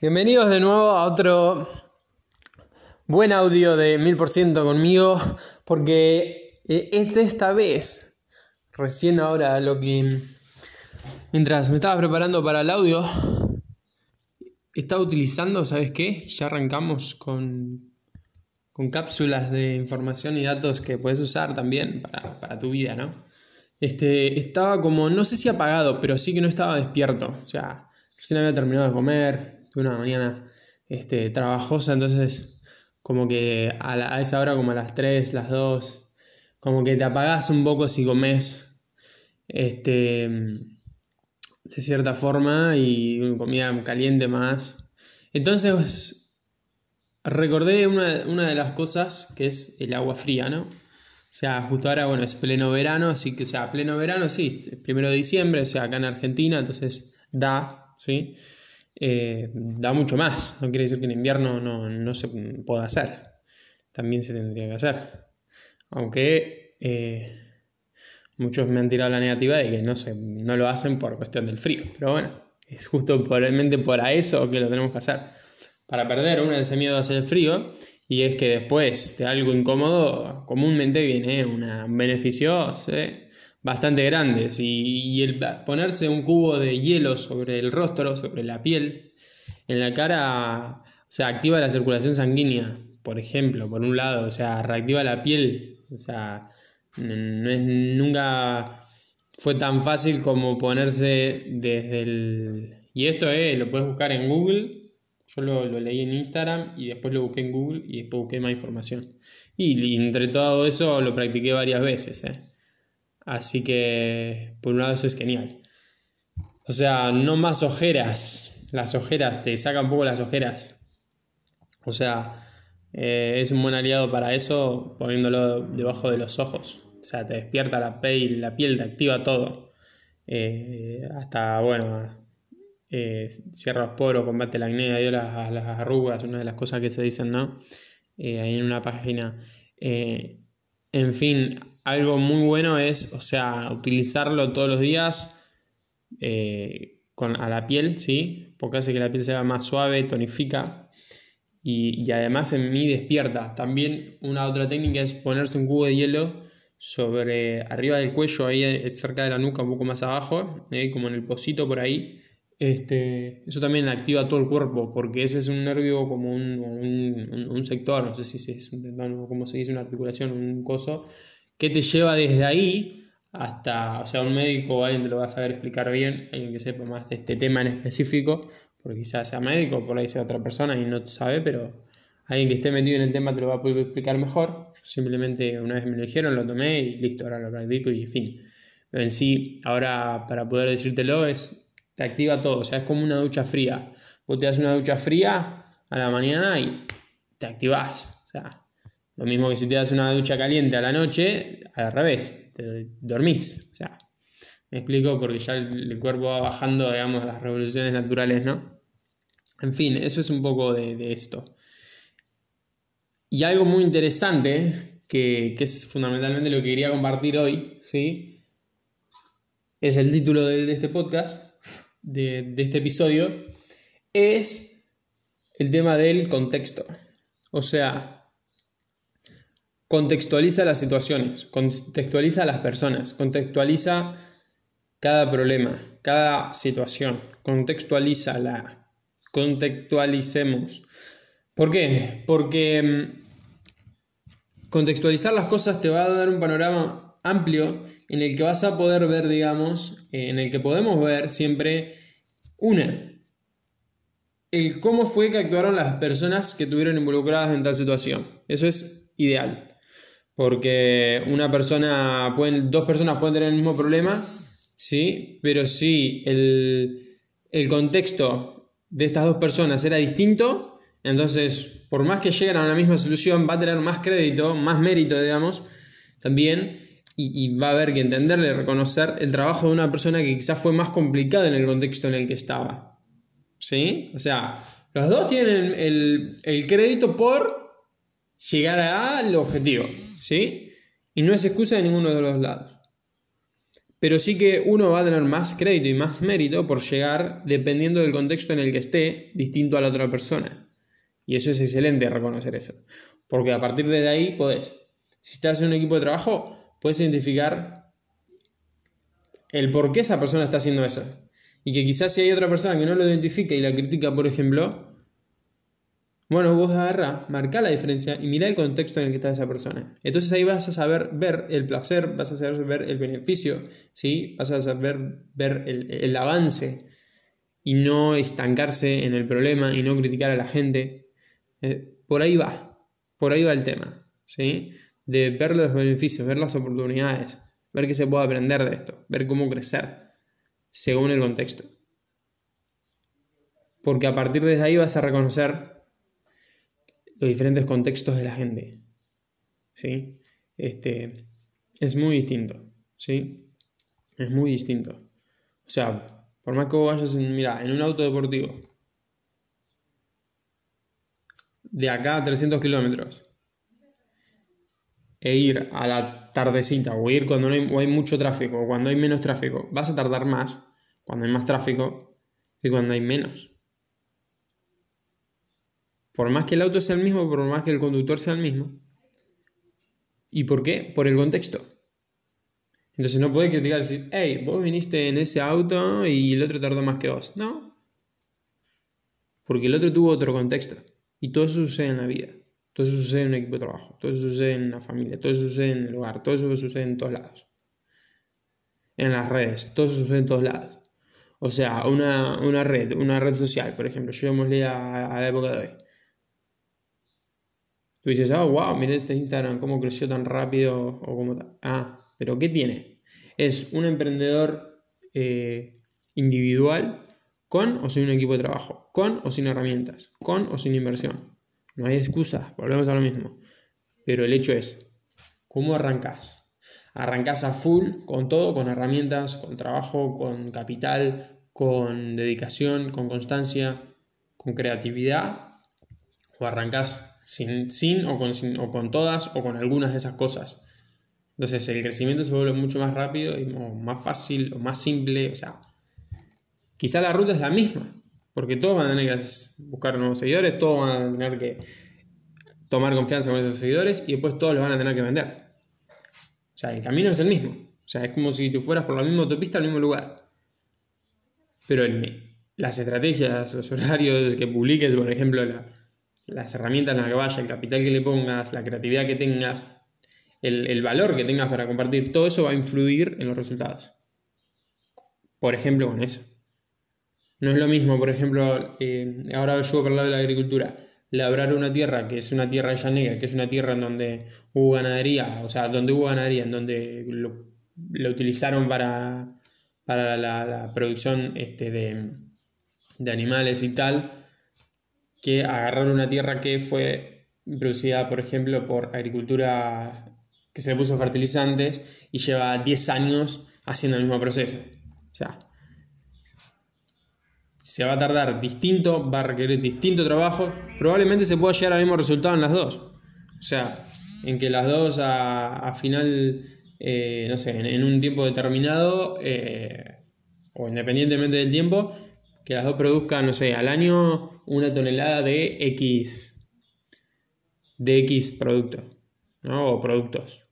Bienvenidos de nuevo a otro buen audio de 1000% conmigo, porque eh, este, esta vez, recién ahora lo que... Mientras me estaba preparando para el audio, estaba utilizando, ¿sabes qué? Ya arrancamos con, con cápsulas de información y datos que puedes usar también para, para tu vida, ¿no? Este, estaba como, no sé si apagado, pero sí que no estaba despierto. O sea, recién había terminado de comer, una mañana este, trabajosa, entonces como que a, esa hora como a las 3, las 2, como que te apagás un poco si comes este, de cierta forma y comida caliente más. Entonces recordé una, una de las cosas que es el agua fría, ¿no? O sea, justo ahora, bueno, es pleno verano, así que, o sea, pleno verano, sí, primero de diciembre, o sea, acá en Argentina, entonces da, ¿sí? Eh, da mucho más. No quiere decir que en invierno no, se pueda hacer. También se tendría que hacer. Aunque eh, muchos me han tirado la negativa de que no, se, no lo hacen por cuestión del frío. Pero bueno, es justo probablemente por eso que lo tenemos que hacer. Para perder uno ese miedo hacia el frío y es que después de algo incómodo comúnmente viene un beneficio bastante grandes y, el ponerse un cubo de hielo sobre el rostro, sobre la piel, en la cara, o sea, activa la circulación sanguínea, por ejemplo, por un lado, o sea, reactiva la piel, o sea, no es, nunca fue tan fácil como ponerse desde el... Y esto es, lo puedes buscar en Google, yo lo, lo, leí en Instagram y después lo busqué en Google y después busqué más información. Y, entre todo eso lo practiqué varias veces. ¿eh? Así que, por un lado, eso es genial. O sea, no más ojeras. Las ojeras, te sacan un poco las ojeras. O sea, eh, es un buen aliado para eso poniéndolo debajo de los ojos. O sea, te despierta la piel, la piel te activa todo. Eh, hasta, bueno, eh, cierra los poros, combate la acné, ayuda a las, arrugas, una de las cosas que se dicen, ¿no? ahí en una página. En fin, algo muy bueno es, o sea, utilizarlo todos los días eh, con, a la piel, ¿sí? Porque hace que la piel sea más suave, tonifica y, además en mí despierta. También una otra técnica es ponerse un cubo de hielo sobre arriba del cuello, ahí eh, cerca de la nuca, un poco más abajo, eh, como en el pocito por ahí. Este, eso también activa todo el cuerpo, porque ese es un nervio como un, un, sector, no sé si es un tendón, como se dice, una articulación, un coso, ¿Qué te lleva desde ahí hasta, o sea, un médico o alguien te lo va a saber explicar bien, alguien que sepa más de este tema en específico, porque quizás sea médico, por ahí sea otra persona y no sabe, pero alguien que esté metido en el tema te lo va a poder explicar mejor. Yo simplemente una vez me lo dijeron, lo tomé y listo, ahora lo practico y fin. Pero en sí, ahora para poder decírtelo es, te activa todo, o sea, es como una ducha fría. Vos te das una ducha fría a la mañana y te activás. O sea, lo mismo que si te das una ducha caliente a la noche, al revés, te dormís. O sea, me explico porque ya el, cuerpo va bajando, digamos, las revoluciones naturales, ¿no? En fin, eso es un poco de, esto. Y algo muy interesante, que, es fundamentalmente lo que quería compartir hoy, ¿sí? Es el título de, este podcast, de, de este episodio, es el tema del contexto. O sea, contextualiza las situaciones, contextualiza a las personas, contextualiza cada problema, cada situación, contextualiza la contextualicemos. ¿Por qué? Porque mm, contextualizar las cosas te va a dar un panorama amplio en el que vas a poder ver, digamos, en el que podemos ver siempre una, el cómo fue que actuaron las personas que estuvieron involucradas en tal situación. Eso es ideal porque una persona, pueden, dos personas pueden tener el mismo problema, ¿sí? Pero si el, el contexto de estas dos personas era distinto, entonces, por más que lleguen a la misma solución, va a tener más crédito, más mérito, digamos, también, y, va a haber que entenderle, reconocer el trabajo de una persona que quizás fue más complicado en el contexto en el que estaba. ¿Sí? O sea, los dos tienen el, el crédito por llegar al objetivo, ¿sí? Y no es excusa de ninguno de los lados. Pero sí que uno va a tener más crédito y más mérito por llegar, dependiendo del contexto en el que esté, distinto a la otra persona. Y eso es excelente reconocer eso. Porque a partir de ahí podés, si estás en un equipo de trabajo, puedes identificar el por qué esa persona está haciendo eso. Y que quizás si hay otra persona que no lo identifica y la critica, por ejemplo, bueno, vos agarra, marca la diferencia y mira el contexto en el que está esa persona. Entonces ahí vas a saber ver el placer, vas a saber ver el beneficio, ¿sí? vas a saber ver el, avance y no estancarse en el problema y no criticar a la gente. Eh, por ahí va, por ahí va el tema, ¿sí? De ver los beneficios, ver las oportunidades, ver qué se puede aprender de esto, ver cómo crecer según el contexto. Porque a partir de ahí vas a reconocer los diferentes contextos de la gente. ¿Sí? Este, es muy distinto. ¿Sí? Es muy distinto. O sea, por más que vos vayas en, mira, en un auto deportivo, de acá a 300 kilómetros, e ir a la tardecita, o ir cuando no hay, hay mucho tráfico, o cuando hay menos tráfico, vas a tardar más cuando hay más tráfico que cuando hay menos. Por más que el auto sea el mismo, por más que el conductor sea el mismo. ¿Y por qué? Por el contexto. Entonces no puedes criticar y decir, hey, vos viniste en ese auto y el otro tardó más que vos. No. Porque el otro tuvo otro contexto. Y todo eso sucede en la vida. Todo eso sucede en un equipo de trabajo. Todo eso sucede en la familia. Todo eso sucede en el hogar. Todo eso sucede en todos lados. En las redes. Todo eso sucede en todos lados. O sea, una, red, una red social, por ejemplo. Llevémosle a, a la época de hoy Tú dices, ah, wow, mira este Instagram, cómo creció tan rápido o cómo... Ah, pero ¿qué tiene? Es un emprendedor eh, individual con o sin un equipo de trabajo, con o sin herramientas, con o sin inversión. No hay excusas, volvemos a lo mismo. Pero el hecho es, ¿cómo arrancas? Arrancas a full con todo, con herramientas, con trabajo, con capital, con dedicación, con constancia, con creatividad, o arrancas sin, sin, o, con, o con todas o con algunas de esas cosas. Entonces el crecimiento se vuelve mucho más rápido y más fácil o más simple. O sea, quizá la ruta es la misma, porque todos van a tener que buscar nuevos seguidores, todos van a tener que tomar confianza con esos seguidores y después todos los van a tener que vender. O sea, el camino es el mismo. O sea, es como si tú fueras por la misma autopista al mismo lugar. Pero las estrategias, los horarios que publiques, por ejemplo, la, las herramientas en las que vaya, el capital que le pongas, la creatividad que tengas, el, valor que tengas para compartir, todo eso va a influir en los resultados. Por ejemplo, con eso. No es lo mismo, por ejemplo, eh, ahora yo por lado de la agricultura, labrar una tierra que es una tierra llanera, que es una tierra en donde hubo ganadería, o sea, donde hubo ganadería, en donde lo, utilizaron para, para la, producción este, de, de animales y tal, que agarrar una tierra que fue producida, por ejemplo, por agricultura que se le puso fertilizantes y lleva 10 años haciendo el mismo proceso. O sea, se va a tardar distinto, va a requerir distinto trabajo, probablemente se pueda llegar al mismo resultado en las dos. O sea, en que las dos a, final, eh, no sé, en, un tiempo determinado, eh, o independientemente del tiempo, que las dos produzcan, no sé, al año una tonelada de X, de X producto, ¿no? O productos.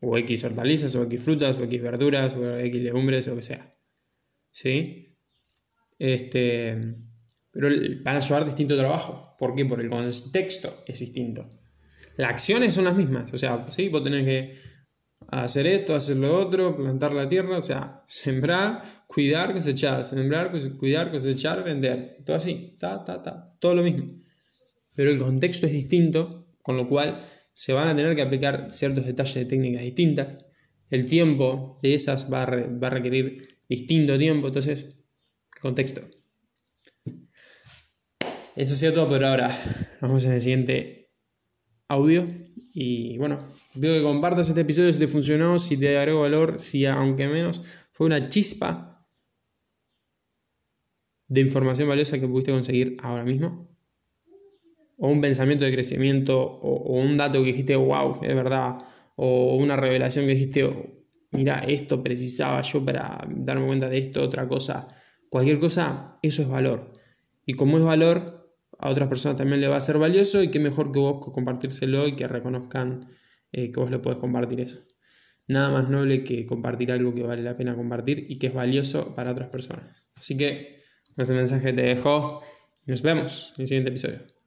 O X hortalizas, o X frutas, o X verduras, o X legumbres, o lo que sea. ¿Sí? Este, pero van a llevar distinto trabajo. ¿Por qué? Porque el contexto es distinto. Las acciones son las mismas. O sea, ¿sí? vos tenés que hacer esto, hacer lo otro, plantar la tierra, o sea, sembrar, cuidar, cosechar, sembrar, cuidar, cosechar, vender, todo así, ta, ta, ta, todo lo mismo. Pero el contexto es distinto, con lo cual se van a tener que aplicar ciertos detalles de técnicas distintas. El tiempo de esas va a, va a requerir distinto tiempo, entonces, contexto. Eso ha sido todo por ahora. Vamos en el siguiente audio. Y bueno, Veo que compartas este episodio si te funcionó, si te agregó valor, si aunque menos fue una chispa de información valiosa que pudiste conseguir ahora mismo. O un pensamiento de crecimiento, o, un dato que dijiste, wow, es verdad. O una revelación que dijiste, mira, esto precisaba yo para darme cuenta de esto, otra cosa, cualquier cosa, eso es valor. Y como es valor, a otras personas también le va a ser valioso y qué mejor que vos compartírselo y que reconozcan eh, que vos le podés compartir eso. Nada más noble que compartir algo que vale la pena compartir y que es valioso para otras personas. Así que ese mensaje te dejo y nos vemos en el siguiente episodio.